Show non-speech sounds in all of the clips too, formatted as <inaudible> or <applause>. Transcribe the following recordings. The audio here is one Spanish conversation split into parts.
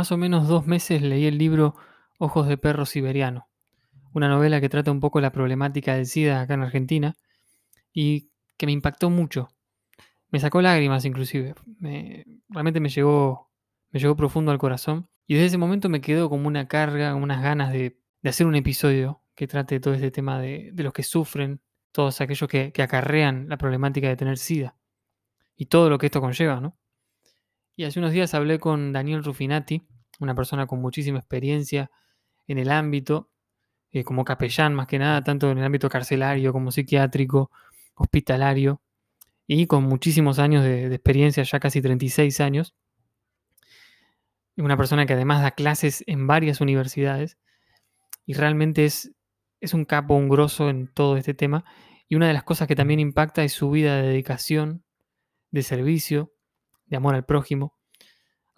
Más o menos dos meses leí el libro Ojos de perro siberiano, una novela que trata un poco la problemática del SIDA acá en Argentina y que me impactó mucho. Me sacó lágrimas inclusive. Me- realmente me llegó, me llegó profundo al corazón. Y desde ese momento me quedó como una carga, unas ganas de, de hacer un episodio que trate todo este tema de, de los que sufren, todos aquellos que, que acarrean la problemática de tener SIDA y todo lo que esto conlleva, ¿no? Y hace unos días hablé con Daniel Rufinati, una persona con muchísima experiencia en el ámbito, eh, como capellán más que nada, tanto en el ámbito carcelario como psiquiátrico, hospitalario, y con muchísimos años de, experiencia, ya casi 36 años. Una persona que además da clases en varias universidades y realmente es, es un capo, un grosso en todo este tema. Y una de las cosas que también impacta es su vida de dedicación, de servicio, de amor al prójimo.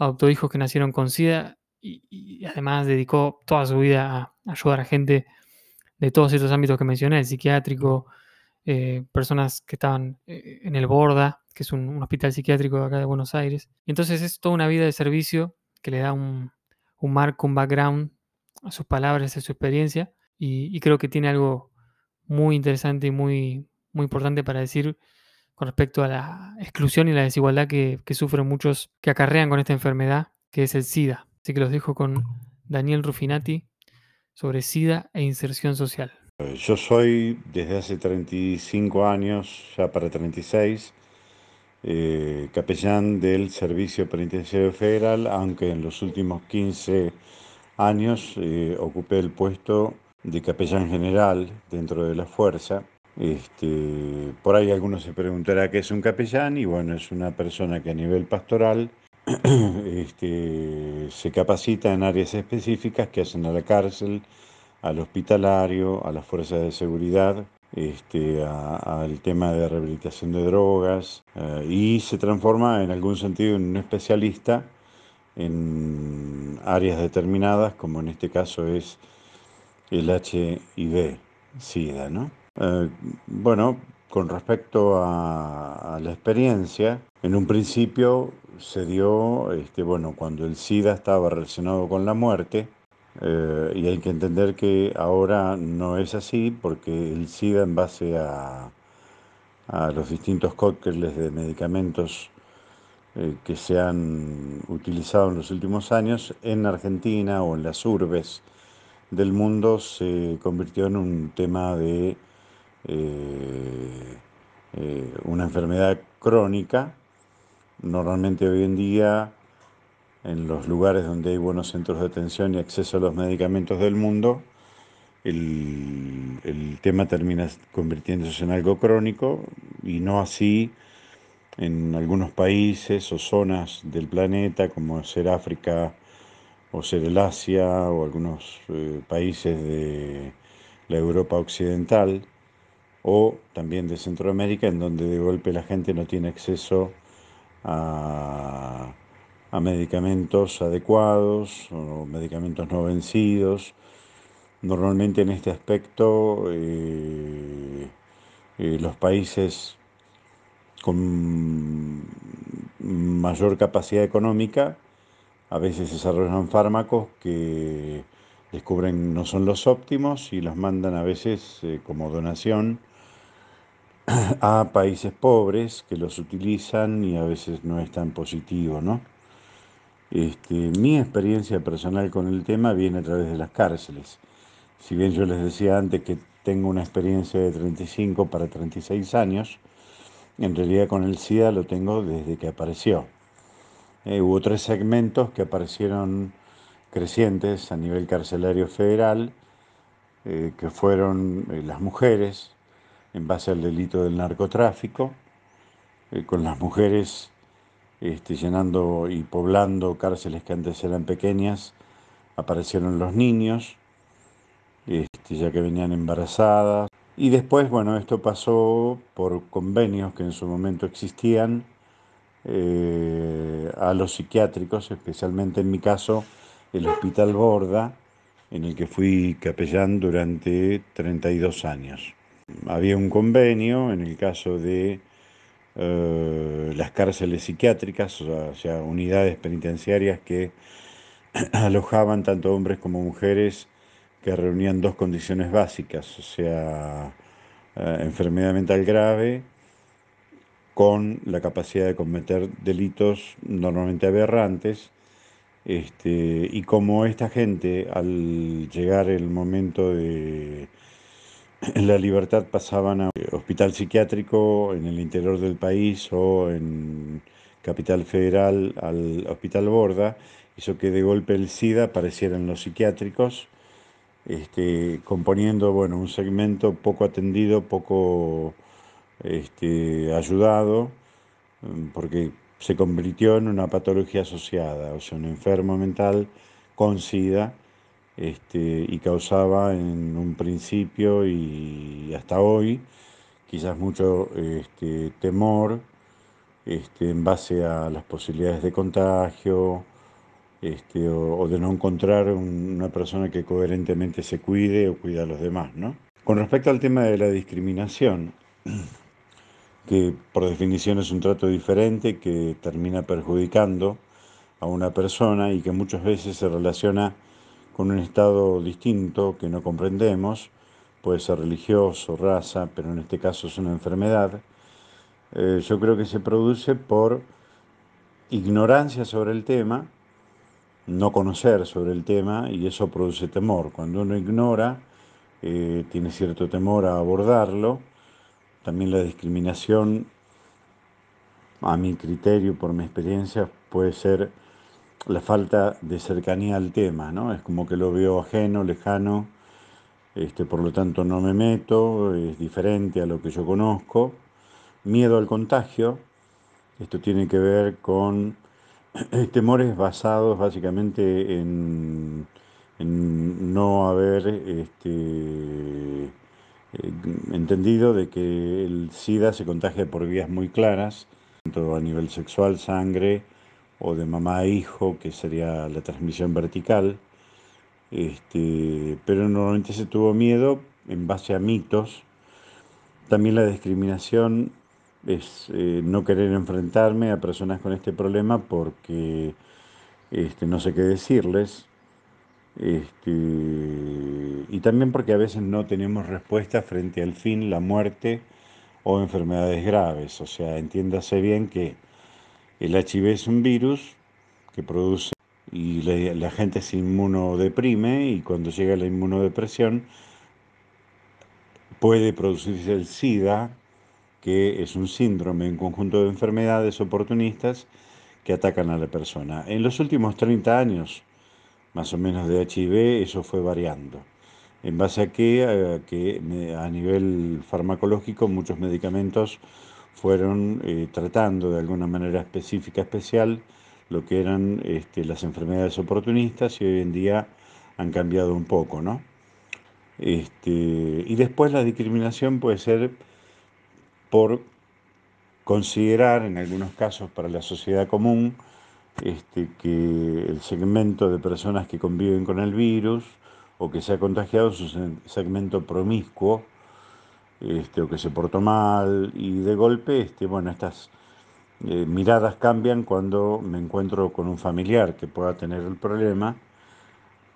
Adoptó hijos que nacieron con SIDA y, además dedicó toda su vida a ayudar a gente de todos estos ámbitos que mencioné, el psiquiátrico, eh, personas que estaban eh, en el Borda, que es un, hospital psiquiátrico de acá de Buenos Aires. Entonces es toda una vida de servicio que le da un, un marco, un background a sus palabras, a su experiencia, y, y creo que tiene algo muy interesante y muy, muy importante para decir con respecto a la exclusión y la desigualdad que, sufren muchos que acarrean con esta enfermedad, que es el SIDA. Así que los dejo con Daniel Rufinati sobre SIDA e inserción social. Yo soy desde hace 35 años, ya para 36, eh, capellán del Servicio Penitenciario Federal, aunque en los últimos 15 años eh, ocupé el puesto de capellán general dentro de la fuerza. Este, por ahí algunos se preguntará qué es un capellán y bueno, es una persona que a nivel pastoral <clears throat> este, se capacita en áreas específicas que hacen a la cárcel, al hospitalario, a las fuerzas de seguridad, este, al tema de rehabilitación de drogas eh, y se transforma en algún sentido en un especialista en áreas determinadas, como en este caso es el HIV, SIDA, ¿no? Eh, bueno, con respecto a, la experiencia, en un principio se dio, este, bueno, cuando el SIDA estaba relacionado con la muerte, eh, y hay que entender que ahora no es así, porque el SIDA en base a, a los distintos cócteles de medicamentos eh, que se han utilizado en los últimos años, en Argentina o en las urbes del mundo se convirtió en un tema de eh, eh, una enfermedad crónica. Normalmente hoy en día, en los lugares donde hay buenos centros de atención y acceso a los medicamentos del mundo, el, el tema termina convirtiéndose en algo crónico y no así en algunos países o zonas del planeta, como ser África o ser el Asia o algunos eh, países de la Europa occidental o también de Centroamérica, en donde de golpe la gente no tiene acceso a, a medicamentos adecuados o medicamentos no vencidos. Normalmente en este aspecto eh, eh, los países con mayor capacidad económica a veces desarrollan fármacos que descubren no son los óptimos y los mandan a veces eh, como donación <clears throat> a países pobres que los utilizan y a veces no es tan positivo, ¿no? Este, mi experiencia personal con el tema viene a través de las cárceles. Si bien yo les decía antes que tengo una experiencia de 35 para 36 años, en realidad con el SIDA lo tengo desde que apareció. Eh, hubo tres segmentos que aparecieron crecientes a nivel carcelario federal, eh, que fueron eh, las mujeres, en base al delito del narcotráfico, eh, con las mujeres este, llenando y poblando cárceles que antes eran pequeñas, aparecieron los niños, este, ya que venían embarazadas. Y después, bueno, esto pasó por convenios que en su momento existían eh, a los psiquiátricos, especialmente en mi caso el Hospital Borda, en el que fui capellán durante 32 años. Había un convenio en el caso de eh, las cárceles psiquiátricas, o sea, unidades penitenciarias que <clears throat> alojaban tanto hombres como mujeres que reunían dos condiciones básicas, o sea, eh, enfermedad mental grave con la capacidad de cometer delitos normalmente aberrantes, este, y como esta gente al llegar el momento de la libertad pasaban a hospital psiquiátrico en el interior del país o en Capital Federal al Hospital Borda, hizo que de golpe el SIDA apareciera en los psiquiátricos, este, componiendo bueno, un segmento poco atendido, poco este, ayudado, porque se convirtió en una patología asociada, o sea, un enfermo mental con SIDA, este, y causaba en un principio y hasta hoy quizás mucho este, temor este, en base a las posibilidades de contagio este, o, de no encontrar una persona que coherentemente se cuide o cuida a los demás. ¿no? Con respecto al tema de la discriminación, <clears throat> que por definición es un trato diferente que termina perjudicando a una persona y que muchas veces se relaciona con un estado distinto que no comprendemos, puede ser religioso, raza, pero en este caso es una enfermedad, eh, yo creo que se produce por ignorancia sobre el tema, no conocer sobre el tema y eso produce temor. Cuando uno ignora, eh, tiene cierto temor a abordarlo. También la discriminación, a mi criterio, por mi experiencia, puede ser la falta de cercanía al tema, ¿no? Es como que lo veo ajeno, lejano, este, por lo tanto no me meto, es diferente a lo que yo conozco miedo al contagio. Esto tiene que ver con <clears throat> temores basados básicamente en, no haber este, entendido de que el SIDA se contagia por vías muy claras, tanto a nivel sexual, sangre, o de mamá a hijo, que sería la transmisión vertical. Este, pero normalmente se tuvo miedo en base a mitos. También la discriminación es eh, no querer enfrentarme a personas con este problema porque este, no sé qué decirles. Este, y también porque a veces no tenemos respuesta frente al fin, la muerte o enfermedades graves. O sea, entiéndase bien que el HIV es un virus que produce y la, gente se inmunodeprime y cuando llega la inmunodepresión puede producirse el SIDA, que es un síndrome, un conjunto de enfermedades oportunistas que atacan a la persona. En los últimos 30 años, más o menos de HIV, eso fue variando. En base a que a nivel farmacológico muchos medicamentos fueron eh, tratando de alguna manera específica, especial, lo que eran este, las enfermedades oportunistas y hoy en día han cambiado un poco, ¿no? Este, y después la discriminación puede ser por considerar en algunos casos para la sociedad común este, que el segmento de personas que conviven con el virus o que se ha contagiado es un segmento promiscuo este, o que se portó mal y de golpe, este, bueno, estas eh, miradas cambian cuando me encuentro con un familiar que pueda tener el problema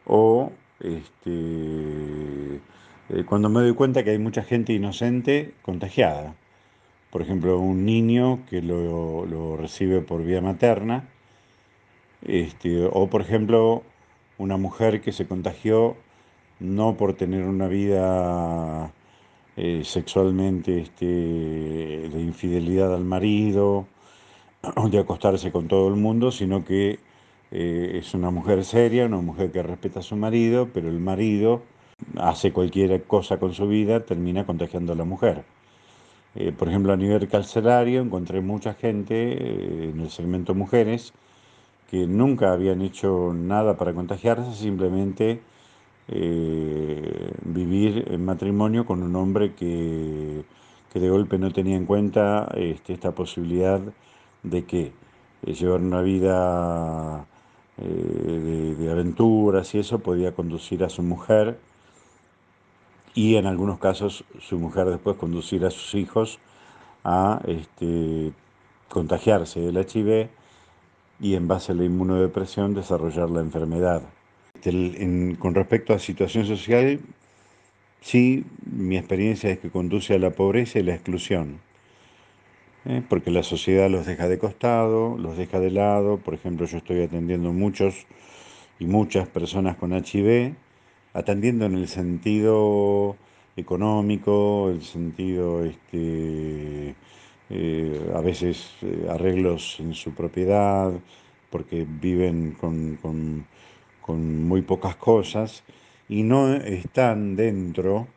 o este, eh, cuando me doy cuenta que hay mucha gente inocente contagiada. Por ejemplo, un niño que lo, recibe por vía materna, este, o por ejemplo, una mujer que se contagió no por tener una vida eh, sexualmente este, de infidelidad al marido, <clears throat> de acostarse con todo el mundo, sino que eh, es una mujer seria, una mujer que respeta a su marido, pero el marido hace cualquier cosa con su vida, termina contagiando a la mujer. Eh, por ejemplo, a nivel carcelario encontré mucha gente en el segmento mujeres que nunca habían hecho nada para contagiarse, simplemente vivir en matrimonio con un hombre que, de golpe no tenía en cuenta este, esta posibilidad de que llevar una vida de, de aventuras y eso podía conducir a su mujer y en algunos casos su mujer después conducir a sus hijos a este, contagiarse del HIV y en base a la inmunodepresión desarrollar la enfermedad. con respecto a situación social, sí, mi experiencia es que conduce a la pobreza y la exclusión, ¿eh? porque la sociedad los deja de costado, los deja de lado, por ejemplo, yo estoy atendiendo muchos y muchas personas con HIV, atendiendo en el sentido económico, el sentido este, eh, a veces eh, arreglos en su propiedad, porque viven con, muy pocas cosas y no están dentro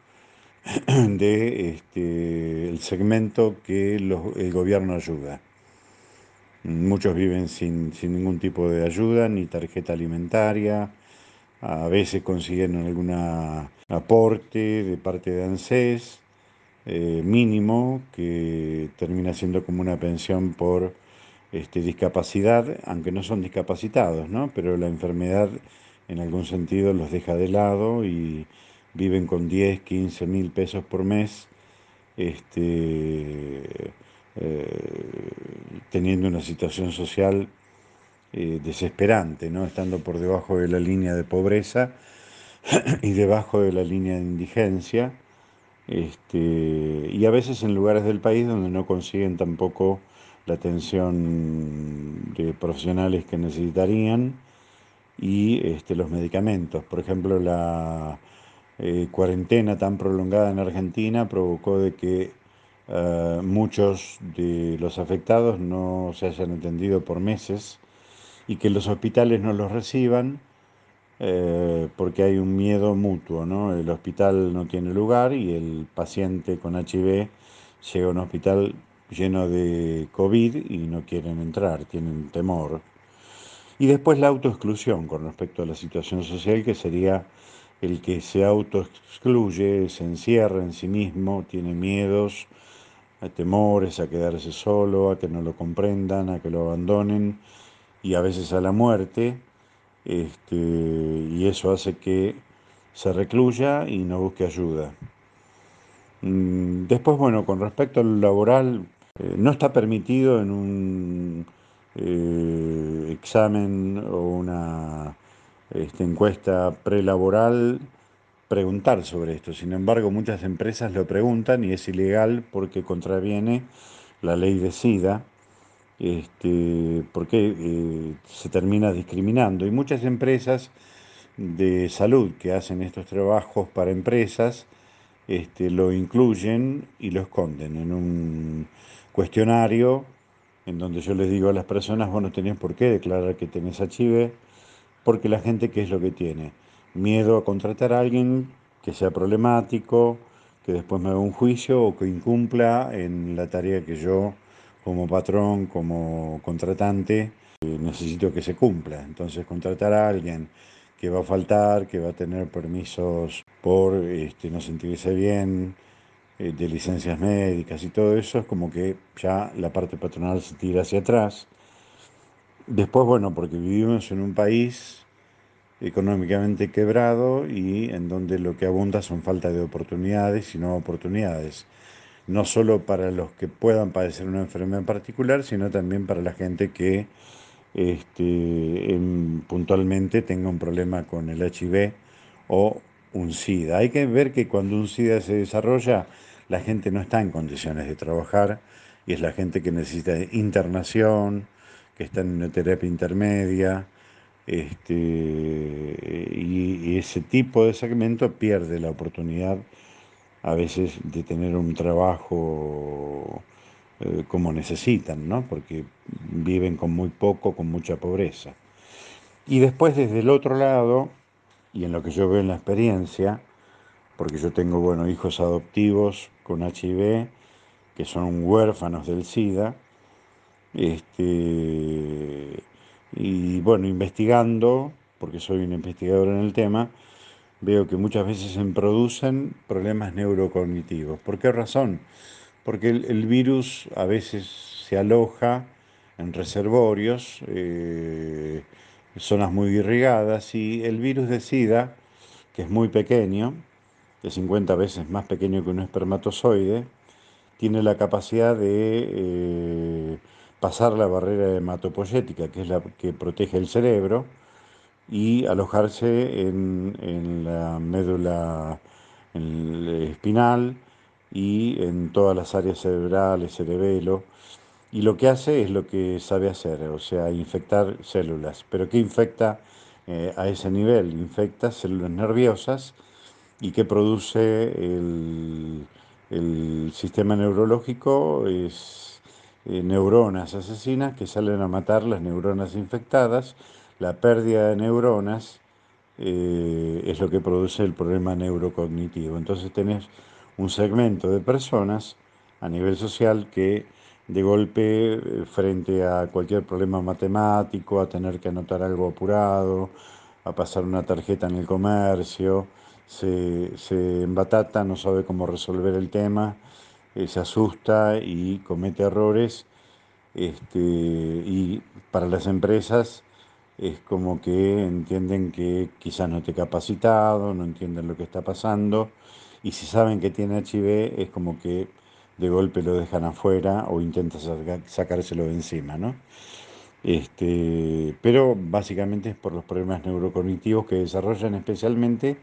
<clears throat> de este, segmento que el gobierno ayuda. Muchos viven sin, sin, ningún tipo de ayuda, ni tarjeta alimentaria, a veces consiguen algún aporte de parte de ANSES, eh, mínimo que termina siendo como una pensión por este, discapacidad, aunque no son discapacitados, ¿no? pero la enfermedad en algún sentido los deja de lado y viven con 10, 15 mil pesos por mes, este, eh, teniendo una situación social eh, desesperante, ¿no? estando por debajo de la línea de pobreza <clears throat> y debajo de la línea de indigencia este, y a veces en lugares del país donde no consiguen tampoco la atención de profesionales que necesitarían y este, los medicamentos. Por ejemplo, la eh, cuarentena tan prolongada en Argentina provocó de que eh, muchos de los afectados no se hayan atendido por meses y que los hospitales no los reciban eh, porque hay un miedo mutuo, ¿no? El hospital no tiene lugar y el paciente con HIV llega a un hospital lleno de COVID y no quieren entrar, tienen temor. Y después la autoexclusión con respecto a la situación social, que sería el que se autoexcluye, se encierra en sí mismo, tiene miedos, temores a quedarse solo, a que no lo comprendan, a que lo abandonen y a veces a la muerte este, y eso hace que se recluya y no busque ayuda. Mm, después, bueno, con respecto al laboral, eh, no está permitido en un eh, examen o una este, encuesta prelaboral preguntar sobre esto. Sin embargo, muchas empresas lo preguntan y es ilegal porque contraviene la ley de SIDA este, porque eh, se termina discriminando. Y muchas empresas de salud que hacen estos trabajos para empresas este, lo incluyen y lo esconden en un cuestionario en donde yo les digo a las personas, bueno, tenés por qué declarar que tenés HIV, porque la gente, ¿qué es lo que tiene? Miedo a contratar a alguien que sea problemático, que después me haga un juicio o que incumpla en la tarea que yo como patrón, como contratante, eh, necesito que se cumpla. Entonces contratar a alguien que va a faltar, que va a tener permisos por este, no sentirse bien, eh, de licencias médicas y todo eso, es como que ya la parte patronal se tira hacia atrás. Después, bueno, porque vivimos en un país económicamente quebrado y en donde lo que abunda son falta de oportunidades y no oportunidades no solo para los que puedan padecer una enfermedad en particular, sino también para la gente que este, puntualmente tenga un problema con el HIV o un SIDA. Hay que ver que cuando un SIDA se desarrolla, la gente no está en condiciones de trabajar y es la gente que necesita internación, que está en una terapia intermedia, este, y, ese tipo de segmento pierde la oportunidad a veces de tener un trabajo eh, como necesitan, ¿no? porque viven con muy poco, con mucha pobreza. Y después desde el otro lado, y en lo que yo veo en la experiencia, porque yo tengo bueno, hijos adoptivos con HIV, que son huérfanos del SIDA, este, y bueno, investigando, porque soy un investigador en el tema, veo que muchas veces se producen problemas neurocognitivos. ¿Por qué razón? Porque el, virus a veces se aloja en reservorios, eh, zonas muy irrigadas, y el virus de SIDA, que es muy pequeño, de 50 veces más pequeño que un espermatozoide, tiene la capacidad de eh, pasar la barrera hematopoyética, que es la que protege el cerebro, y alojarse en, la médula espinal y en todas las áreas cerebrales, cerebelo. Y lo que hace es lo que sabe hacer, o sea, infectar células. ¿Pero qué infecta eh, a ese nivel? Infecta células nerviosas y que produce el, el sistema neurológico es eh, neuronas asesinas que salen a matar las neuronas infectadas. La pérdida de neuronas eh, es lo que produce el problema neurocognitivo. Entonces tenés un segmento de personas a nivel social que de golpe eh, frente a cualquier problema matemático, a tener que anotar algo apurado, a pasar una tarjeta en el comercio, se, embatata, no sabe cómo resolver el tema, eh, se asusta y comete errores. Este, y para las empresas es como que entienden que quizás no esté capacitado, no entienden lo que está pasando, y si saben que tiene HIV es como que de golpe lo dejan afuera o intentan sacárselo de encima, ¿no? Este, pero básicamente es por los problemas neurocognitivos que desarrollan especialmente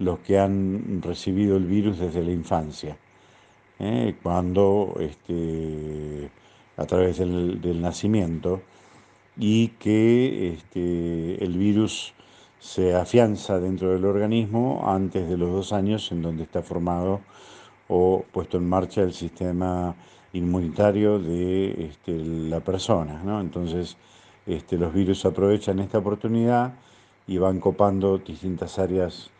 los que han recibido el virus desde la infancia, ¿eh? cuando este, a través del, nacimiento y que este, el virus se afianza dentro del organismo antes de los dos años en donde está formado o puesto en marcha el sistema inmunitario de este, la persona. Entonces, este, los virus aprovechan esta oportunidad y van copando distintas áreas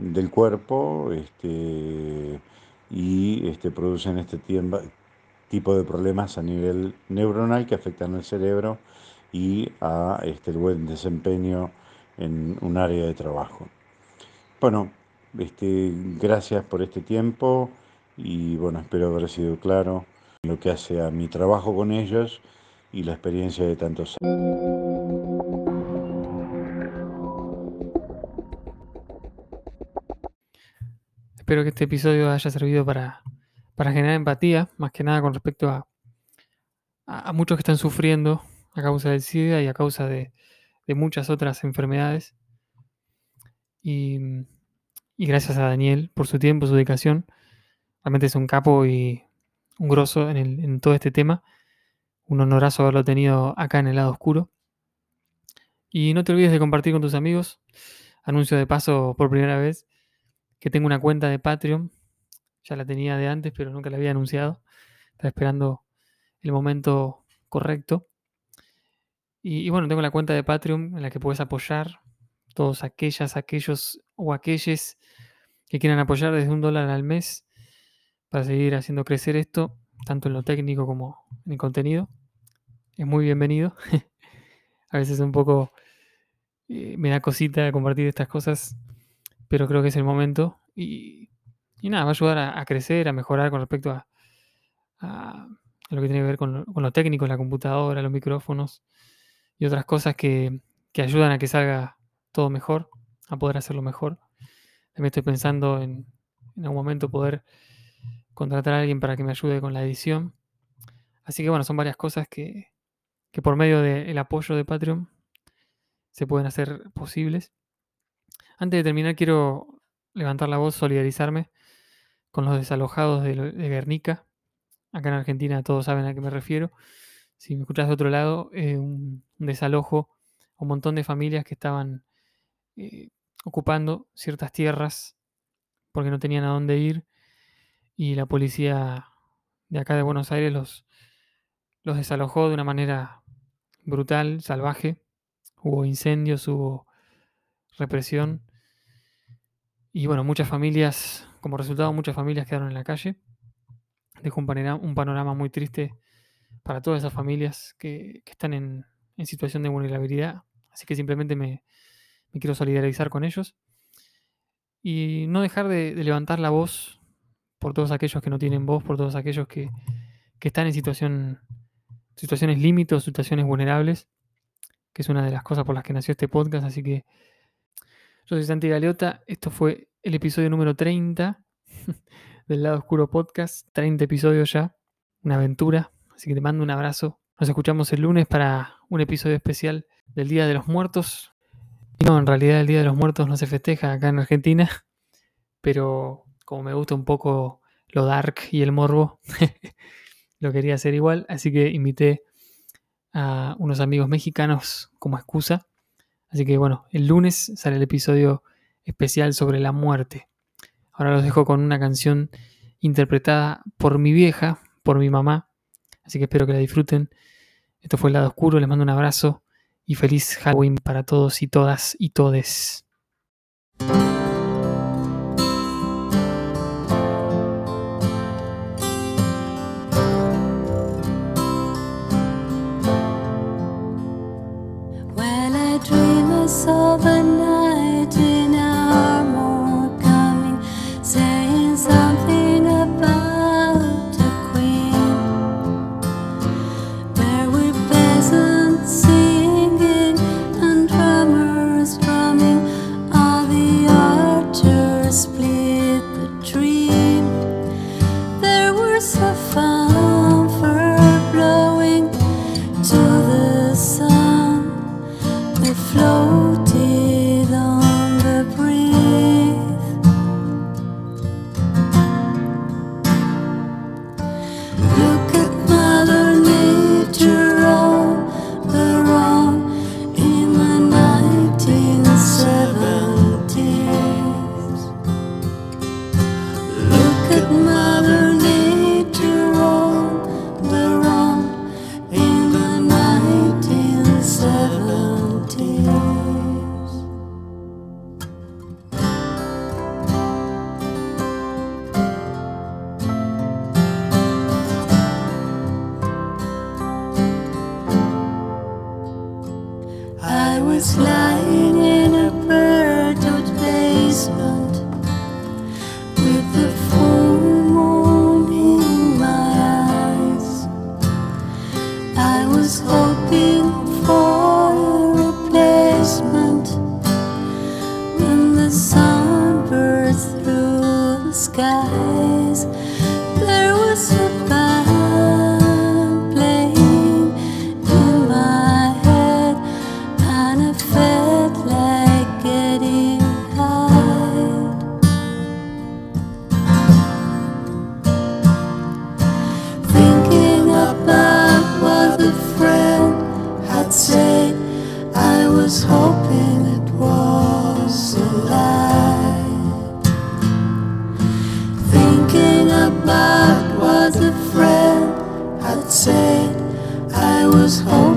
del cuerpo este, y este, producen este tipo de problemas a nivel neuronal que afectan al cerebro y a este, el buen desempeño en un área de trabajo. Bueno, este, gracias por este tiempo y bueno, espero haber sido claro lo que hace a mi trabajo con ellos y la experiencia de tantos años. Espero que este episodio haya servido para, generar empatía, más que nada con respecto a, a, muchos que están sufriendo a causa del SIDA y a causa de, muchas otras enfermedades. Y, gracias a Daniel por su tiempo, su dedicación. Realmente es un capo y un grosso en, en todo este tema. Un honorazo haberlo tenido acá en el lado oscuro. Y no te olvides de compartir con tus amigos. Anuncio de paso por primera vez que tengo una cuenta de Patreon. Ya la tenía de antes, pero nunca la había anunciado. Estaba esperando el momento correcto. Y, bueno, tengo la cuenta de Patreon en la que puedes apoyar todos aquellas, aquellos o aquellos que quieran apoyar desde un dólar al mes para seguir haciendo crecer esto, tanto en lo técnico como en el contenido. Es muy bienvenido. <laughs> a veces un poco eh, me da cosita compartir estas cosas pero creo que es el momento. Y, nada, va a ayudar a, crecer, a mejorar con respecto a, lo que tiene que ver con lo, técnico, la computadora, los micrófonos y otras cosas que, ayudan a que salga todo mejor, a poder hacerlo mejor. También estoy pensando en, en algún momento poder contratar a alguien para que me ayude con la edición. Así que bueno, son varias cosas que, que por medio del apoyo de Patreon se pueden hacer posibles. Antes de terminar, quiero levantar la voz, solidarizarme con los desalojados de, Guernica. Acá en Argentina todos saben a qué me refiero. Si me escuchas de otro lado, eh, un, desalojo un montón de familias que estaban eh, ocupando ciertas tierras porque no tenían a dónde ir y la policía de acá de Buenos Aires los desalojó de una manera brutal, salvaje. Hubo incendios, hubo represión y bueno, muchas familias, como resultado, muchas familias quedaron en la calle. Dejó un panorama, un panorama muy triste para todas esas familias que, están en, situación de vulnerabilidad. Así que simplemente me, quiero solidarizar con ellos. Y no dejar de, levantar la voz por todos aquellos que no tienen voz, por todos aquellos que, están en situación, situaciones límites, situaciones vulnerables, que es una de las cosas por las que nació este podcast. Así que yo soy Santi Galeota, esto fue el episodio número 30 <laughs> del lado oscuro podcast, 30 episodios ya, una aventura, así que te mando un abrazo Nos escuchamos el lunes para un episodio especial del Día de los Muertos. No, en realidad el Día de los Muertos no se festeja acá en Argentina, <laughs> pero como me gusta un poco lo dark y el morbo, <laughs> lo quería hacer igual, así que invité a unos amigos mexicanos como excusa. Así que bueno, el lunes sale el episodio especial sobre la muerte. Ahora los dejo con una canción interpretada por mi vieja, por mi mamá. Así que espero que la disfruten. Esto fue el lado oscuro, les mando un abrazo y feliz Halloween para todos y todas y todes. was home.